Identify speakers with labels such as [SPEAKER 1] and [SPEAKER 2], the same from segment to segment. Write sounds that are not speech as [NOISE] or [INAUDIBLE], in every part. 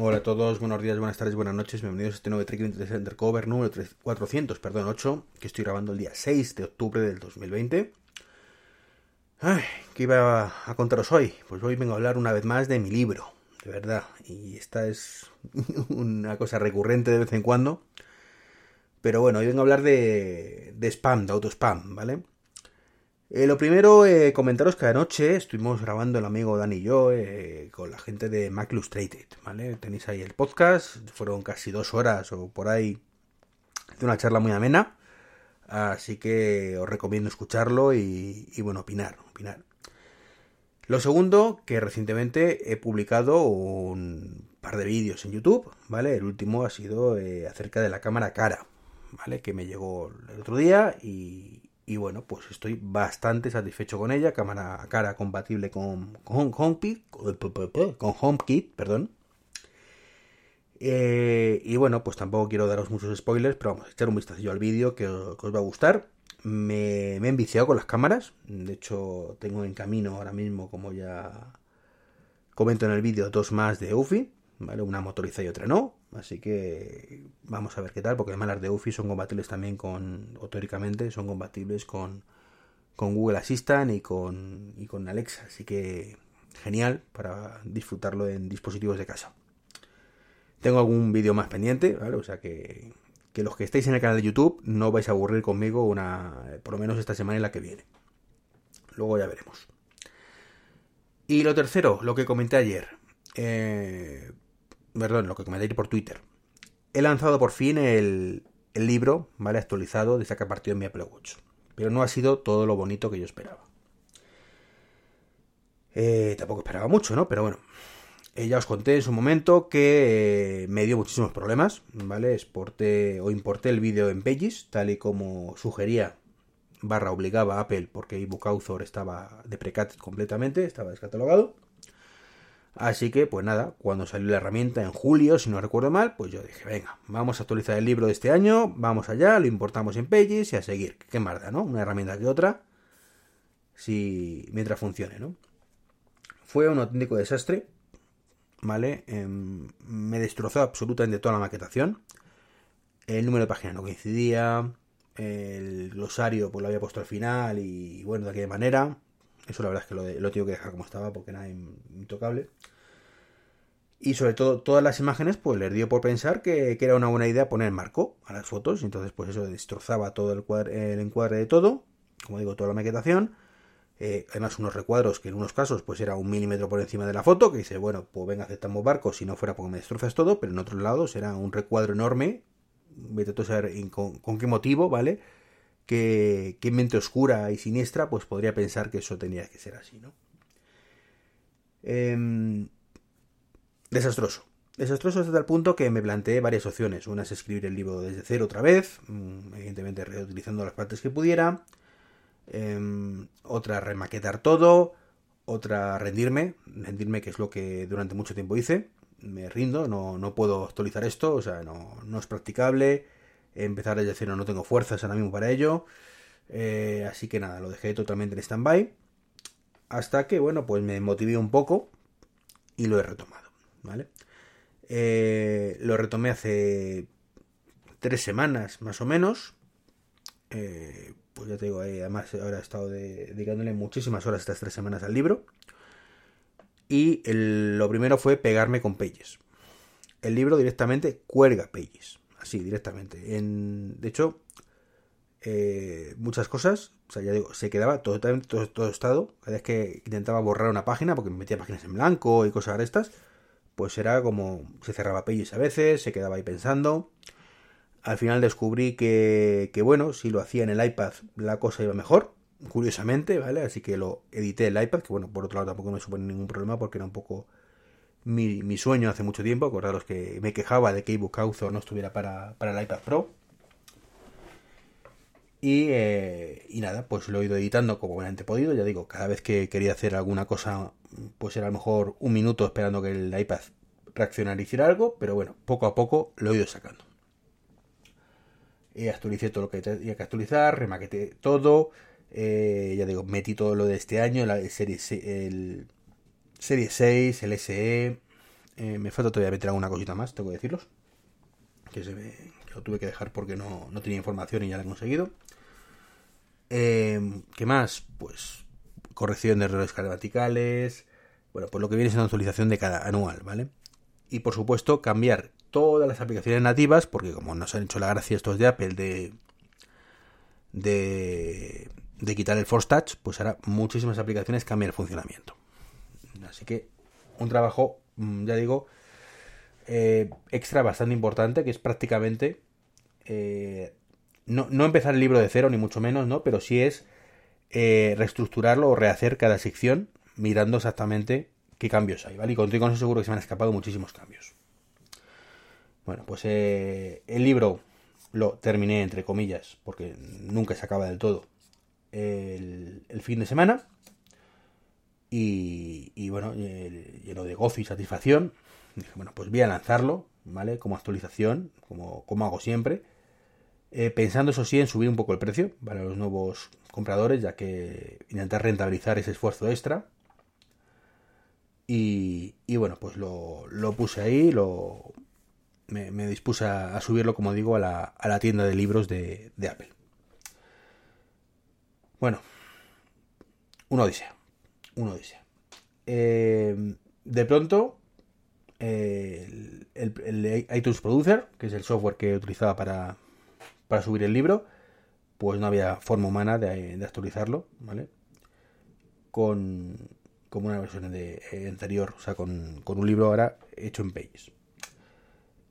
[SPEAKER 1] Hola a todos, buenos días, buenas tardes, buenas noches, bienvenidos a este nuevo Trick Undercover número 400, perdón, 8, que estoy grabando el día 6 de octubre del 2020. Ay, ¿qué iba a contaros hoy? Pues hoy vengo a hablar una vez más de mi libro, de verdad, y esta es [LAUGHS] una cosa recurrente de vez en cuando. Pero bueno, hoy vengo a hablar de, de spam, de autospam, ¿vale? Eh, lo primero, eh, comentaros que anoche estuvimos grabando el amigo Dani y yo eh, con la gente de Mac Illustrated, ¿vale? Tenéis ahí el podcast, fueron casi dos horas o por ahí de una charla muy amena, así que os recomiendo escucharlo y, y, bueno, opinar, opinar. Lo segundo, que recientemente he publicado un par de vídeos en YouTube, ¿vale? El último ha sido acerca de la cámara cara, ¿vale? Que me llegó el otro día y, y bueno, pues estoy bastante satisfecho con ella. Cámara cara compatible con, con HomeKit, con HomeKit, perdón. Eh, y bueno, pues tampoco quiero daros muchos spoilers, pero vamos a echar un vistacillo al vídeo que, os va a gustar. Me, me, he enviciado con las cámaras. De hecho, tengo en camino ahora mismo, como ya comento en el vídeo, dos más de UFI. ¿vale? Una motorizada y otra no. Así que vamos a ver qué tal, porque además las de UFI son compatibles también con, o teóricamente, son compatibles con, con Google Assistant y con, y con Alexa. Así que genial para disfrutarlo en dispositivos de casa. Tengo algún vídeo más pendiente, ¿vale? O sea que, que los que estáis en el canal de YouTube no vais a aburrir conmigo una, por lo menos esta semana y la que viene. Luego ya veremos. Y lo tercero, lo que comenté ayer. Eh, perdón, lo que comenté por Twitter. He lanzado por fin el, libro, ¿vale? Actualizado de saca partido en mi Apple Watch. Pero no ha sido todo lo bonito que yo esperaba. Eh, tampoco esperaba mucho, ¿no? Pero bueno. Eh, ya os conté en su momento que eh, me dio muchísimos problemas, ¿vale? Exporté o importé el vídeo en Pages, tal y como sugería barra obligaba a Apple, porque ebook Author estaba deprecated completamente, estaba descatalogado. Así que, pues nada, cuando salió la herramienta en julio, si no recuerdo mal, pues yo dije, venga, vamos a actualizar el libro de este año, vamos allá, lo importamos en Pages y a seguir. Qué más ¿no? Una herramienta que otra, si mientras funcione, ¿no? Fue un auténtico desastre, ¿vale? Eh, me destrozó absolutamente toda la maquetación. El número de páginas no coincidía, el glosario pues lo había puesto al final y bueno, de aquella manera. Eso la verdad es que lo, tengo que dejar como estaba porque era intocable. Y sobre todo, todas las imágenes, pues les dio por pensar que, que, era una buena idea poner marco a las fotos. Entonces, pues eso destrozaba todo el, cuadre, el encuadre de todo. Como digo, toda la maquetación. Eh, además, unos recuadros que en unos casos, pues era un milímetro por encima de la foto. Que dice, bueno, pues venga, aceptamos barcos si no fuera porque me destrozas todo. Pero en otros lados era un recuadro enorme. Vete a saber con qué motivo, ¿vale? Que, que mente oscura y siniestra pues podría pensar que eso tenía que ser así, ¿no? Eh, desastroso. Desastroso hasta el punto que me planteé varias opciones. Una es escribir el libro desde cero otra vez, mm, evidentemente reutilizando las partes que pudiera. Eh, otra remaquetar todo. Otra rendirme. Rendirme que es lo que durante mucho tiempo hice. Me rindo, no, no puedo actualizar esto, o sea, no, no es practicable empezar desde cero no tengo fuerzas ahora mismo para ello. Eh, así que nada, lo dejé totalmente en stand-by. Hasta que, bueno, pues me motivé un poco y lo he retomado, ¿vale? Eh, lo retomé hace tres semanas más o menos. Eh, pues ya te digo, además ahora he estado dedicándole muchísimas horas estas tres semanas al libro. Y lo primero fue pegarme con Pages. El libro directamente cuelga Pages así directamente. En, de hecho, eh, muchas cosas, o sea, ya digo, se quedaba totalmente todo, todo, estado. Cada vez que intentaba borrar una página, porque me metía páginas en blanco y cosas de estas, pues era como se cerraba Pages a veces, se quedaba ahí pensando. Al final descubrí que, que, bueno, si lo hacía en el iPad la cosa iba mejor, curiosamente, ¿vale? Así que lo edité el iPad, que bueno, por otro lado tampoco me supone ningún problema porque era un poco mi, sueño hace mucho tiempo. Acordaros que me quejaba de que ebook Author no estuviera para, para el iPad Pro. Y, eh, y, nada, pues lo he ido editando como buenamente podido. Ya digo, cada vez que quería hacer alguna cosa, pues era a lo mejor un minuto esperando que el iPad reaccionara y hiciera algo. Pero bueno, poco a poco lo he ido sacando. Y actualicé todo lo que tenía que actualizar, remaqueté todo. Eh, ya digo, metí todo lo de este año, la serie, el, Serie 6, el SE, Eh, me falta todavía meter alguna cosita más, tengo que decirlos. Que se que lo tuve que dejar porque no, no tenía información y ya la he conseguido. Eh, ¿Qué más? Pues corrección de errores gramaticales. Bueno, pues lo que viene es una actualización de cada anual, ¿vale? Y por supuesto, cambiar todas las aplicaciones nativas, porque como nos han hecho la gracia estos de Apple de, de, de quitar el Force Touch, pues ahora muchísimas aplicaciones cambian el funcionamiento. Así que un trabajo, mm, ya digo, eh, extra bastante importante, que es prácticamente eh, no, no, empezar el libro de cero, ni mucho menos, ¿no? Pero sí es eh, reestructurarlo o rehacer cada sección mirando exactamente qué cambios hay, ¿vale? Y con, con eso seguro que se me han escapado muchísimos cambios. Bueno, pues el libro lo terminé entre comillas, porque nunca se acaba del todo, el, el fin de semana. Y bueno, lleno de gozo y satisfacción. Dije, bueno, pues voy a lanzarlo, ¿vale? Como actualización, como, como hago siempre. Eh, pensando eso sí en subir un poco el precio para los nuevos compradores, ya que intentar rentabilizar ese esfuerzo extra. Y, y bueno, pues lo, lo, puse ahí, lo, me, dispuse a, subirlo, como digo, a la, a la tienda de libros de, de Apple. Bueno, una odisea. Una odisea. Eh, de pronto, eh, el, iTunes Producer, que es el software que utilizaba para, para subir el libro, pues no había forma humana de, de actualizarlo, ¿vale? Con, como una versión de, eh, anterior, o sea, con, con, un libro ahora hecho en Pages.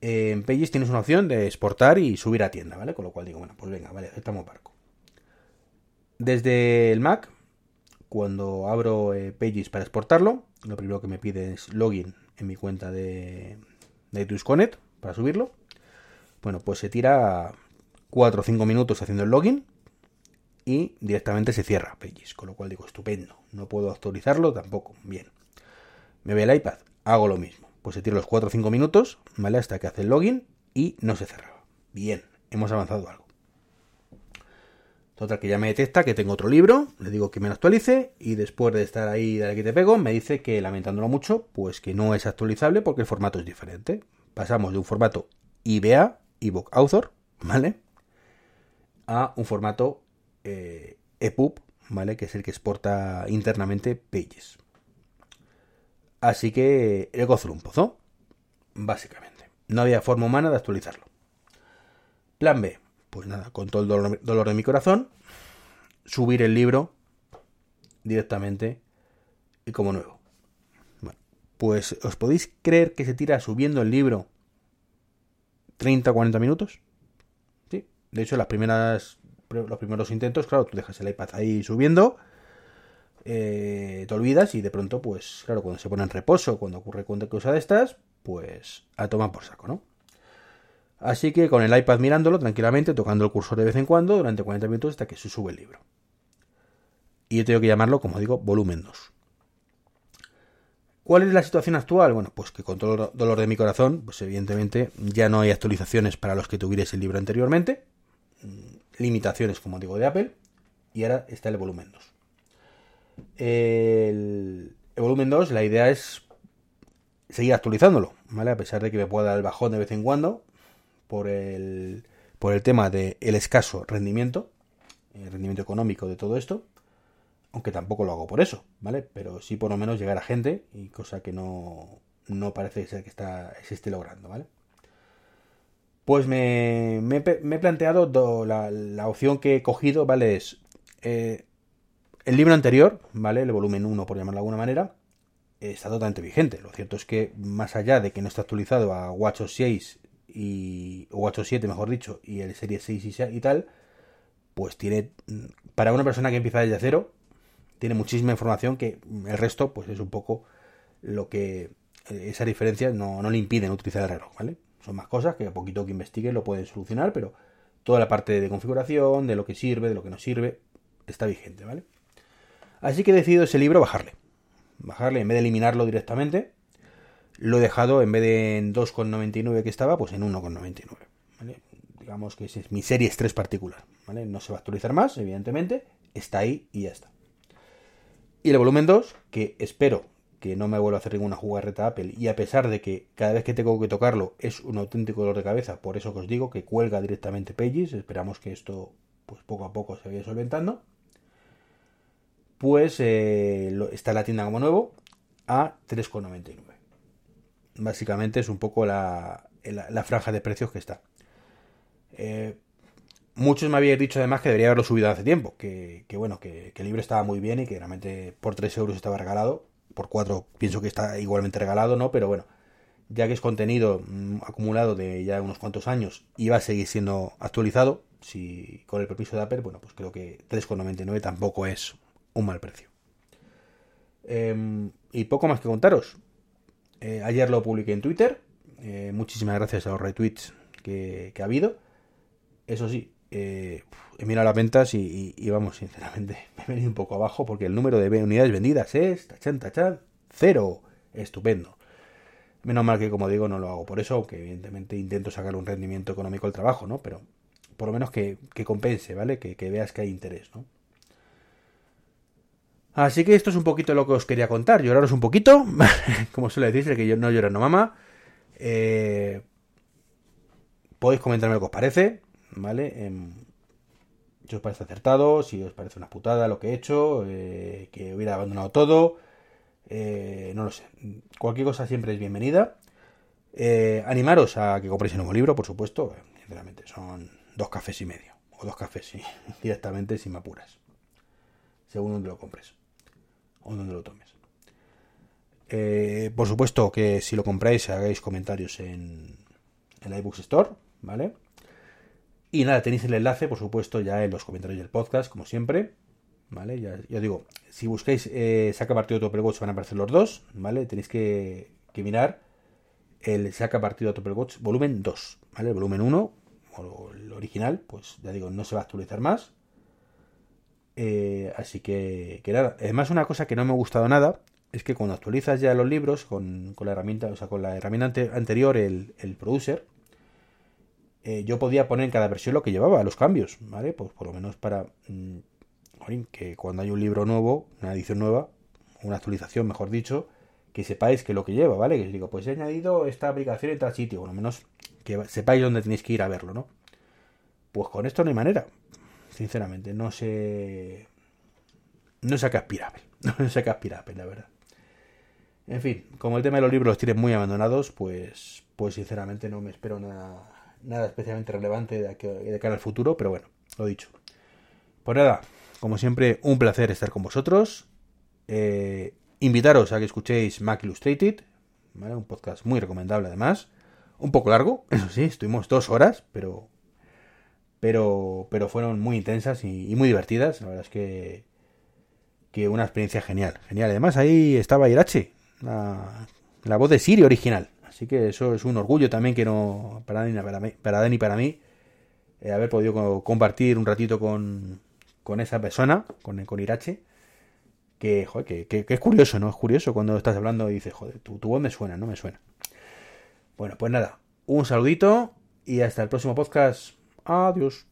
[SPEAKER 1] En Pages tienes una opción de exportar y subir a tienda, ¿vale? Con lo cual digo, bueno, pues venga, vale, aceptamos barco. Desde el Mac, cuando abro eh, Pages para exportarlo, lo primero que me pide es login en mi cuenta de, de Connect para subirlo. Bueno, pues se tira 4 o 5 minutos haciendo el login y directamente se cierra Pages, con lo cual digo, estupendo, no puedo actualizarlo tampoco, bien. Me ve el iPad, hago lo mismo, pues se tira los 4 o 5 minutos, ¿vale? Hasta que hace el login y no se cerraba. Bien, hemos avanzado algo. Total, que ya me detecta que tengo otro libro, le digo que me lo actualice y después de estar ahí, de aquí te pego, me dice que lamentándolo mucho, pues que no es actualizable porque el formato es diferente. Pasamos de un formato IBA, ebook author, ¿vale? A un formato eh, EPUB, ¿vale? Que es el que exporta internamente Pages. Así que el gozo un pozo, básicamente. No había forma humana de actualizarlo. Plan B, pues nada, con todo el dolor, dolor de mi corazón, subir el libro directamente y como nuevo. Bueno, pues os podéis creer que se tira subiendo el libro 30 o 40 minutos. Sí, de hecho las primeras los primeros intentos, claro, tú dejas el iPad ahí subiendo, eh, te olvidas y de pronto, pues, claro, cuando se pone en reposo, cuando ocurre cualquier cosa de estas, pues a tomar por saco, ¿no? Así que con el iPad mirándolo tranquilamente, tocando el cursor de vez en cuando, durante 40 minutos hasta que se sube el libro. Y yo tengo que llamarlo, como digo, volumen 2. ¿Cuál es la situación actual? Bueno, pues que con todo el dolor de mi corazón, pues evidentemente ya no hay actualizaciones para los que tuvierais el libro anteriormente. Limitaciones, como digo, de Apple. Y ahora está el volumen 2. El, el volumen 2, la idea es seguir actualizándolo, ¿vale? A pesar de que me pueda dar el bajón de vez en cuando, por el, por el tema del el escaso rendimiento, el rendimiento económico de todo esto, aunque tampoco lo hago por eso, ¿vale? Pero sí por lo menos llegar a gente, y cosa que no, no parece ser que está, se esté logrando, ¿vale? Pues me, me, me he planteado do, la, la, opción que he cogido, ¿vale? Es eh, el libro anterior, ¿vale? El volumen 1, por llamarlo de alguna manera, está totalmente vigente. Lo cierto es que, más allá de que no está actualizado a WatchOS 6 y, o 8.7 mejor dicho, y el Serie 6 y, y tal, pues tiene, para una persona que empieza desde cero, tiene muchísima información que el resto, pues es un poco lo que esa diferencia no, no le impiden utilizar el reloj, ¿vale? Son más cosas que a poquito que investigue lo pueden solucionar, pero toda la parte de configuración, de lo que sirve, de lo que no sirve, está vigente, ¿vale? Así que he decidido ese libro bajarle. Bajarle en vez de eliminarlo directamente, lo he dejado en vez de en 2,99 que estaba, pues en 1,99. ¿vale? Digamos que ese es mi serie 3 particular. ¿vale? No se va a actualizar más, evidentemente. Está ahí y ya está. Y el volumen 2, que espero que no me vuelvo a hacer ninguna jugarreta Apple y a pesar de que cada vez que tengo que tocarlo es un auténtico dolor de cabeza, por eso que os digo que cuelga directamente Pages, esperamos que esto pues poco a poco se vaya solventando, pues eh, está la tienda como nuevo a 3,99. Básicamente es un poco la, franja de precios que está. Eh, muchos me habían dicho además que debería haberlo subido hace tiempo, que, bueno, que, que, el libro estaba muy bien y que realmente por 3 euros estaba regalado por 4 pienso que está igualmente regalado, ¿no? Pero bueno, ya que es contenido mm, acumulado de ya unos cuantos años y va a seguir siendo actualizado, si con el permiso de Apple, bueno, pues creo que 3,99 tampoco es un mal precio. Em, y poco más que contaros. Eh, ayer lo publiqué en Twitter. Eh, muchísimas gracias a los retweets que, que ha habido. Eso sí, eh, he mirado las ventas y, vamos, sinceramente, [LAUGHS] me he venido un poco abajo porque el número de unidades vendidas es, tachan, tachan, cero. Estupendo. Menos mal que, como digo, no lo hago por eso, aunque evidentemente intento sacar un rendimiento económico al trabajo, ¿no? Pero por lo menos que, compense, ¿vale? Que, veas que hay interés, ¿no? Así que esto es un poquito lo que os quería contar. Lloraros un poquito, [LAUGHS] como suele decirse, que yo no lloro, no mama. Eh, podéis comentarme lo que os parece. ¿vale? Em, si os parece acertado, si os parece una putada lo que he hecho, eh, que hubiera abandonado todo, eh, no lo sé. Cualquier cosa siempre es bienvenida. Animaros a que compréis el nuevo libro, por supuesto. Sinceramente, son dos cafés y medio. O dos cafés, [LAUGHS] directamente si me apuras. Según donde lo compres. O donde lo tomes. por supuesto que si lo compráis hagáis comentarios en, en la iBooks Store, ¿vale? Y nada, tenéis el enlace, por supuesto, ya en los comentarios del podcast, como siempre. ¿Vale? Ya, digo, si buscáis eh, saca partido de Watch van a aparecer los dos, ¿vale? Tenéis que, mirar el saca partido de Watch volumen 2, ¿vale? El volumen 1, o el original, pues ya digo, no se va a actualizar más. Eh, así que, que nada. Además, una cosa que no me ha gustado nada es que cuando actualizas ya los libros con, la herramienta, o sea, con la herramienta anterior, el, el producer, eh, yo podía poner en cada versión lo que llevaba, los cambios, ¿vale? Pues por lo menos para mm, que cuando hay un libro nuevo, una edición nueva, una actualización, mejor dicho, que sepáis que lo que lleva, ¿vale? Que os digo, pues he añadido esta aplicación en tal sitio, por lo menos que sepáis dónde tenéis que ir a verlo, ¿no? Pues con esto no hay manera, sinceramente, no sé... No sé a qué aspirable, [LAUGHS] no sé a qué aspirable, la verdad. En fin, como el tema de los libros los tienen muy abandonados, pues, pues sinceramente no me espero nada nada especialmente relevante de, cara al futuro, pero bueno, lo dicho. Pues nada, como siempre, un placer estar con vosotros. Eh, invitaros a que escuchéis Mac Illustrated, un podcast muy recomendable además. Un poco largo, [LAUGHS] eso sí, estuvimos dos horas, pero pero, pero fueron muy intensas y, muy divertidas. La verdad es que, que una experiencia genial. Genial. Además, ahí estaba Irache, la, la voz de Siri original. Así que eso es un orgullo también que no para Dani, para mí, para Dani para mí eh, haber podido compartir un ratito con, con esa persona, con, con Irache. Que, joder, que, es curioso, ¿no? Es curioso cuando estás hablando y dices, joder, tu, tu voz me suena, no me suena. Bueno, pues nada, un saludito y hasta el próximo podcast. Adiós.